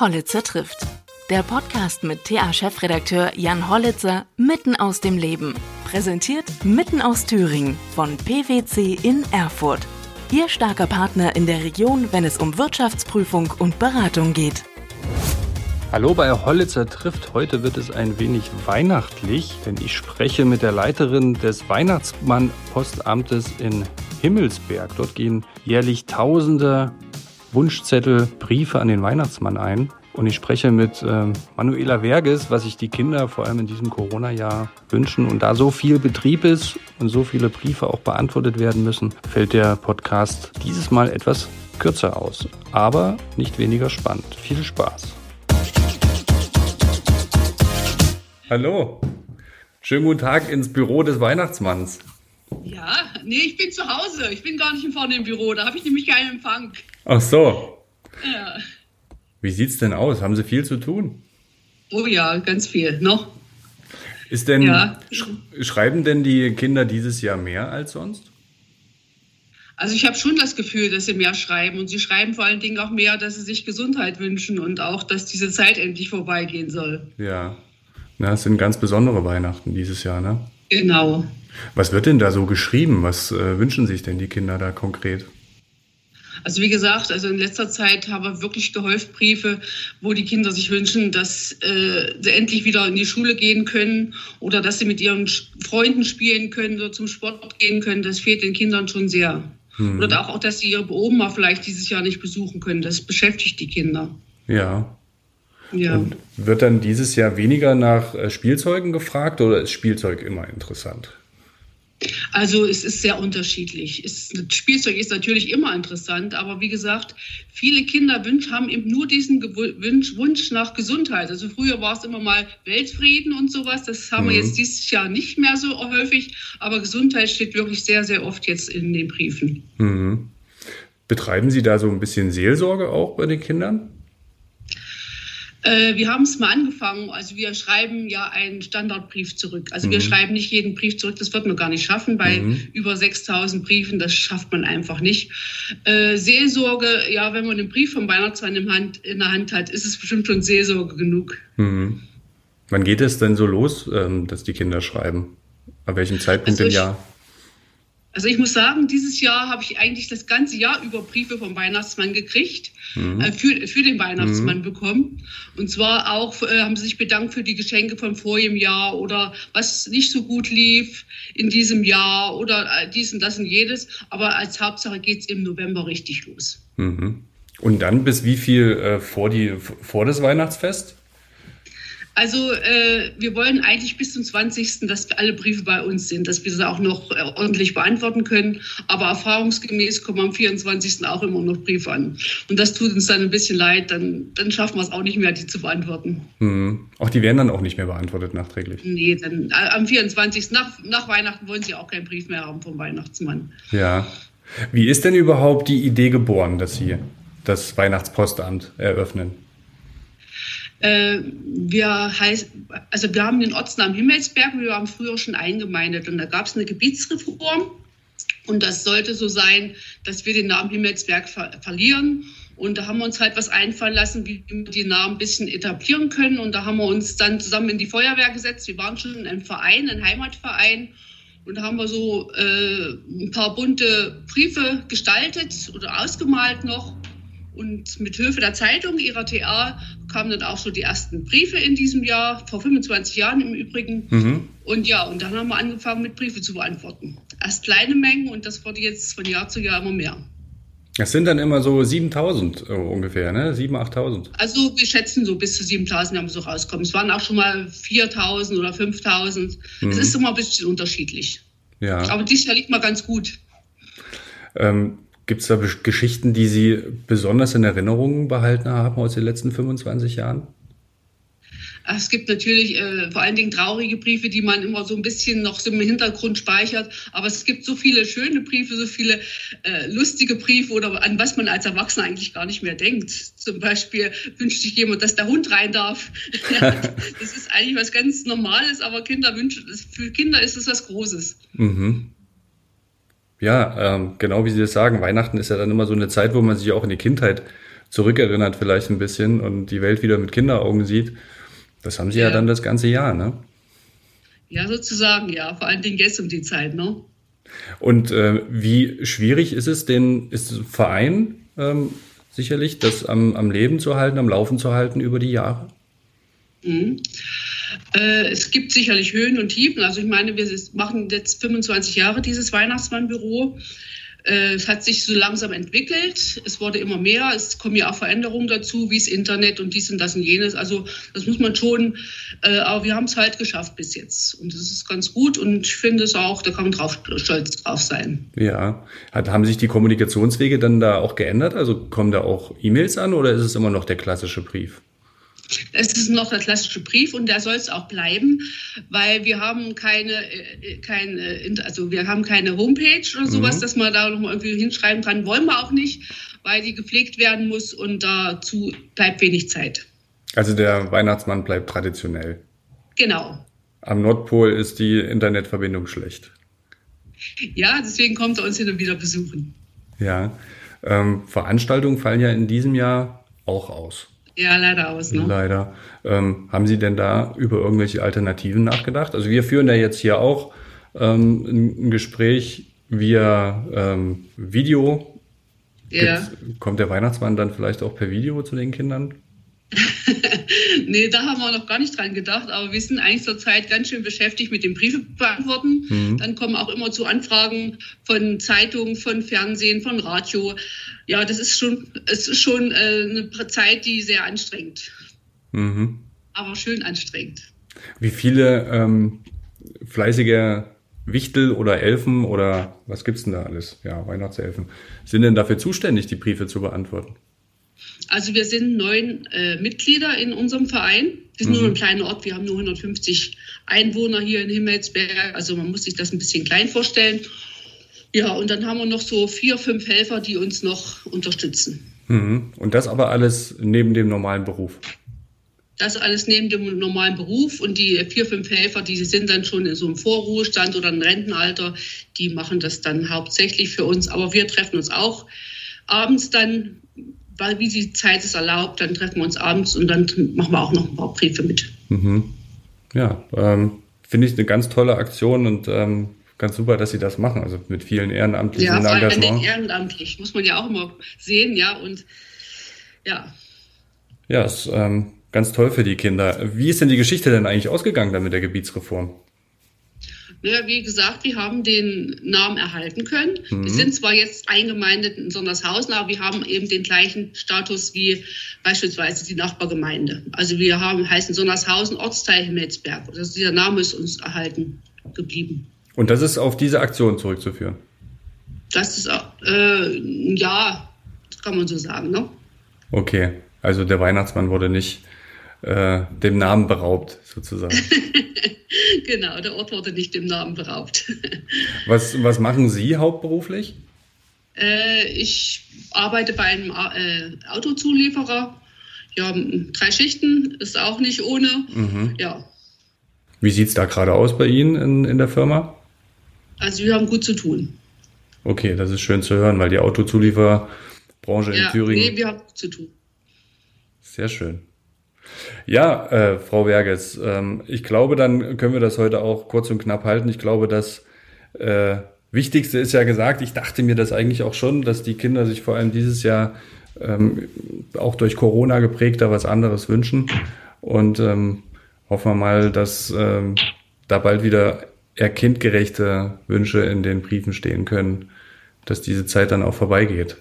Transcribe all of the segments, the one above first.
Hollitzer trifft. Der Podcast mit TA-Chefredakteur Jan Hollitzer mitten aus dem Leben. Präsentiert mitten aus Thüringen von PwC in Erfurt. Ihr starker Partner in der Region, wenn es um Wirtschaftsprüfung und Beratung geht. Hallo bei Hollitzer trifft. Heute wird es ein wenig weihnachtlich, denn ich spreche mit der Leiterin des Weihnachtsmann-Postamtes in Himmelsberg. Dort gehen jährlich Tausende Wunschzettel, Briefe an den Weihnachtsmann ein. Und ich spreche mit äh, Manuela Verges, was sich die Kinder vor allem in diesem Corona-Jahr wünschen. Und da so viel Betrieb ist und so viele Briefe auch beantwortet werden müssen, fällt der Podcast dieses Mal etwas kürzer aus. Aber nicht weniger spannend. Viel Spaß. Hallo. Schönen guten Tag ins Büro des Weihnachtsmanns. Ja, nee, ich bin zu Hause. Ich bin gar nicht vorne im Büro. Da habe ich nämlich keinen Empfang. Ach so. Ja. Wie sieht's denn aus? Haben Sie viel zu tun? Oh ja, ganz viel. Noch? Ist denn, ja. sch schreiben denn die Kinder dieses Jahr mehr als sonst? Also ich habe schon das Gefühl, dass sie mehr schreiben und sie schreiben vor allen Dingen auch mehr, dass sie sich Gesundheit wünschen und auch, dass diese Zeit endlich vorbeigehen soll. Ja, Na, es sind ganz besondere Weihnachten dieses Jahr, ne? Genau. Was wird denn da so geschrieben? Was äh, wünschen sich denn die Kinder da konkret? Also wie gesagt, also in letzter Zeit haben wir wirklich gehäuft Briefe, wo die Kinder sich wünschen, dass äh, sie endlich wieder in die Schule gehen können oder dass sie mit ihren Freunden spielen können oder zum Sport gehen können. Das fehlt den Kindern schon sehr. Hm. Oder auch, dass sie ihre Oma vielleicht dieses Jahr nicht besuchen können. Das beschäftigt die Kinder. Ja. Ja. Und wird dann dieses Jahr weniger nach äh, Spielzeugen gefragt oder ist Spielzeug immer interessant? Also es ist sehr unterschiedlich. Es, Spielzeug ist natürlich immer interessant, aber wie gesagt, viele Kinder wünsch, haben eben nur diesen Wunsch, Wunsch, nach Gesundheit. Also früher war es immer mal Weltfrieden und sowas. Das haben mhm. wir jetzt dieses Jahr nicht mehr so häufig, aber Gesundheit steht wirklich sehr, sehr oft jetzt in den Briefen. Mhm. Betreiben Sie da so ein bisschen Seelsorge auch bei den Kindern? Äh, wir haben es mal angefangen. Also wir schreiben ja einen Standardbrief zurück. Also mhm. wir schreiben nicht jeden Brief zurück. Das wird man gar nicht schaffen. Bei mhm. über 6000 Briefen, das schafft man einfach nicht. Äh, Seelsorge, ja, wenn man einen Brief vom Weihnachtsmann in, Hand, in der Hand hat, ist es bestimmt schon Seelsorge genug. Mhm. Wann geht es denn so los, ähm, dass die Kinder schreiben? Ab welchem Zeitpunkt also im Jahr? Also ich muss sagen, dieses Jahr habe ich eigentlich das ganze Jahr über Briefe vom Weihnachtsmann gekriegt, mhm. äh, für, für den Weihnachtsmann mhm. bekommen. Und zwar auch äh, haben sie sich bedankt für die Geschenke von vorigem Jahr oder was nicht so gut lief in diesem Jahr oder äh, dies und das und jedes. Aber als Hauptsache geht es im November richtig los. Mhm. Und dann bis wie viel äh, vor, die, vor das Weihnachtsfest? Also äh, wir wollen eigentlich bis zum 20., dass alle Briefe bei uns sind, dass wir sie auch noch äh, ordentlich beantworten können. Aber erfahrungsgemäß kommen am 24. auch immer noch Briefe an. Und das tut uns dann ein bisschen leid, dann, dann schaffen wir es auch nicht mehr, die zu beantworten. Mhm. Auch die werden dann auch nicht mehr beantwortet nachträglich? Nee, dann äh, am 24. Nach, nach Weihnachten wollen sie auch keinen Brief mehr haben vom Weihnachtsmann. Ja. Wie ist denn überhaupt die Idee geboren, dass Sie das Weihnachtspostamt eröffnen? Äh, wir, heißt, also wir haben den Ortsnamen Himmelsberg, wir haben früher schon eingemeindet und da gab es eine Gebietsreform und das sollte so sein, dass wir den Namen Himmelsberg ver verlieren. Und da haben wir uns halt was einfallen lassen, wie wir den Namen ein bisschen etablieren können. Und da haben wir uns dann zusammen in die Feuerwehr gesetzt. Wir waren schon in einem Verein, ein Heimatverein. Und da haben wir so äh, ein paar bunte Briefe gestaltet oder ausgemalt noch. Und mit Hilfe der Zeitung, ihrer TA, kamen dann auch so die ersten Briefe in diesem Jahr, vor 25 Jahren im Übrigen. Mhm. Und ja, und dann haben wir angefangen, mit Briefe zu beantworten. Erst kleine Mengen und das wurde jetzt von Jahr zu Jahr immer mehr. Das sind dann immer so 7000 äh, ungefähr, ne? 7.000, 8.000. Also wir schätzen so bis zu 7000 haben wir so rauskommen. Es waren auch schon mal 4000 oder 5000. Mhm. Es ist immer ein bisschen unterschiedlich. Ja. Aber dieses Jahr liegt mal ganz gut. Ähm, Gibt es da Geschichten, die Sie besonders in Erinnerung behalten haben aus den letzten 25 Jahren? Es gibt natürlich äh, vor allen Dingen traurige Briefe, die man immer so ein bisschen noch so im Hintergrund speichert. Aber es gibt so viele schöne Briefe, so viele äh, lustige Briefe oder an was man als Erwachsener eigentlich gar nicht mehr denkt. Zum Beispiel wünscht sich jemand, dass der Hund rein darf. das ist eigentlich was ganz Normales, aber Kinder wünschen, für Kinder ist es was Großes. Mhm. Ja, ähm, genau wie Sie das sagen, Weihnachten ist ja dann immer so eine Zeit, wo man sich auch in die Kindheit zurückerinnert vielleicht ein bisschen und die Welt wieder mit Kinderaugen sieht. Das haben Sie ja, ja dann das ganze Jahr, ne? Ja, sozusagen, ja. Vor allen Dingen jetzt um die Zeit, ne? Und äh, wie schwierig ist es, den ist Verein ähm, sicherlich, das am, am Leben zu halten, am Laufen zu halten über die Jahre? Mhm. Äh, es gibt sicherlich Höhen und Tiefen. Also ich meine, wir machen jetzt 25 Jahre dieses Weihnachtsmannbüro. Äh, es hat sich so langsam entwickelt. Es wurde immer mehr. Es kommen ja auch Veränderungen dazu, wie das Internet und dies und das und jenes. Also das muss man schon. Äh, aber wir haben es halt geschafft bis jetzt. Und das ist ganz gut. Und ich finde es auch, da kann man drauf, stolz drauf sein. Ja. Hat, haben sich die Kommunikationswege dann da auch geändert? Also kommen da auch E-Mails an oder ist es immer noch der klassische Brief? Es ist noch der klassische Brief und der soll es auch bleiben, weil wir haben keine, äh, kein, äh, also wir haben keine Homepage oder sowas, mhm. dass man da noch mal irgendwie hinschreiben kann. Wollen wir auch nicht, weil die gepflegt werden muss und dazu bleibt wenig Zeit. Also der Weihnachtsmann bleibt traditionell. Genau. Am Nordpol ist die Internetverbindung schlecht. Ja, deswegen kommt er uns hin und wieder besuchen. Ja. Ähm, Veranstaltungen fallen ja in diesem Jahr auch aus. Ja, leider aus. Ne? Leider. Ähm, haben Sie denn da über irgendwelche Alternativen nachgedacht? Also wir führen ja jetzt hier auch ähm, ein, Gespräch via ähm, Video. Ja. kommt der Weihnachtsmann dann vielleicht auch per Video zu den Kindern? nee, da haben wir noch gar nicht dran gedacht, aber wir sind eigentlich zurzeit ganz schön beschäftigt mit dem Briefe beantworten. Mhm. Dann kommen auch immer zu Anfragen von Zeitungen, von Fernsehen, von Radio. Ja, das ist schon, es ist schon äh, eine Zeit, die sehr anstrengend. Mhm. Aber schön anstrengend. Wie viele ähm, fleißige Wichtel oder Elfen oder was gibt's denn da alles? Ja, Weihnachtselfen. Sind denn dafür zuständig, die Briefe zu beantworten? Also wir sind neun äh, Mitglieder in unserem Verein. Wir sind mhm. nur ein kleiner Ort, wir haben nur 150 Einwohner hier in Himmelsberg. Also man muss sich das ein bisschen klein vorstellen. Ja, und dann haben wir noch so vier, fünf Helfer, die uns noch unterstützen. Mhm. Und das aber alles neben dem normalen Beruf? Das alles neben dem normalen Beruf und die vier, fünf Helfer, die sind dann schon in so einem Vorruhestand oder einem Rentenalter, die machen das dann hauptsächlich für uns. Aber wir treffen uns auch abends dann weil wie die Zeit es erlaubt, dann treffen wir uns abends und dann machen wir auch noch ein paar Briefe mit. Mhm. Ja, ähm, finde ich eine ganz tolle Aktion und ähm, ganz super, dass Sie das machen, also mit vielen ehrenamtlichen ja, vor allem ehrenamtlich, muss man ja auch immer sehen, ja, und ja. Ja, ist ähm, ganz toll für die Kinder. Wie ist denn die Geschichte denn eigentlich ausgegangen dann mit der Gebietsreform? Naja, wie gesagt, wir haben den Namen erhalten können. Mhm. Wir sind zwar jetzt eingemeindet in Sondershausen, aber wir haben eben den gleichen Status wie beispielsweise die Nachbargemeinde. Also wir haben, heißen Sondershausen, Ortsteil Himmelsberg. Also dieser Name ist uns erhalten geblieben. Und das ist auf diese Aktion zurückzuführen? Das ist, äh, ja, kann man so sagen, ne? Okay, also der Weihnachtsmann wurde nicht äh, dem Namen beraubt, sozusagen. genau, der Ort wurde nicht dem Namen beraubt. was, was machen Sie hauptberuflich? Äh, ich arbeite bei einem äh, Autozulieferer. Ja, drei Schichten ist auch nicht ohne. Mhm. Ja. Wie sieht es da gerade aus bei Ihnen in, in der Firma? Also wir haben gut zu tun. Okay, das ist schön zu hören, weil die Autozulieferbranche ja, in Thüringen. Nee, wir haben gut zu tun. Sehr schön. Ja, äh, Frau Werges, ähm, ich glaube, dann können wir das heute auch kurz und knapp halten. Ich glaube, das äh, Wichtigste ist ja gesagt. Ich dachte mir das eigentlich auch schon, dass die Kinder sich vor allem dieses Jahr ähm, auch durch Corona geprägter was anderes wünschen. Und ähm, hoffen wir mal, dass ähm, da bald wieder eher kindgerechte Wünsche in den Briefen stehen können, dass diese Zeit dann auch vorbeigeht.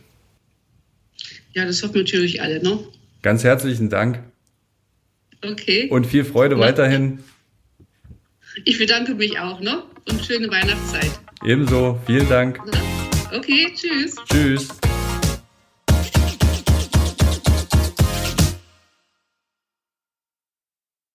Ja, das hoffen natürlich alle, ne? Ganz herzlichen Dank. Okay. Und viel Freude weiterhin. Ich bedanke mich auch, ne? Und schöne Weihnachtszeit. Ebenso. Vielen Dank. Okay, tschüss. Tschüss.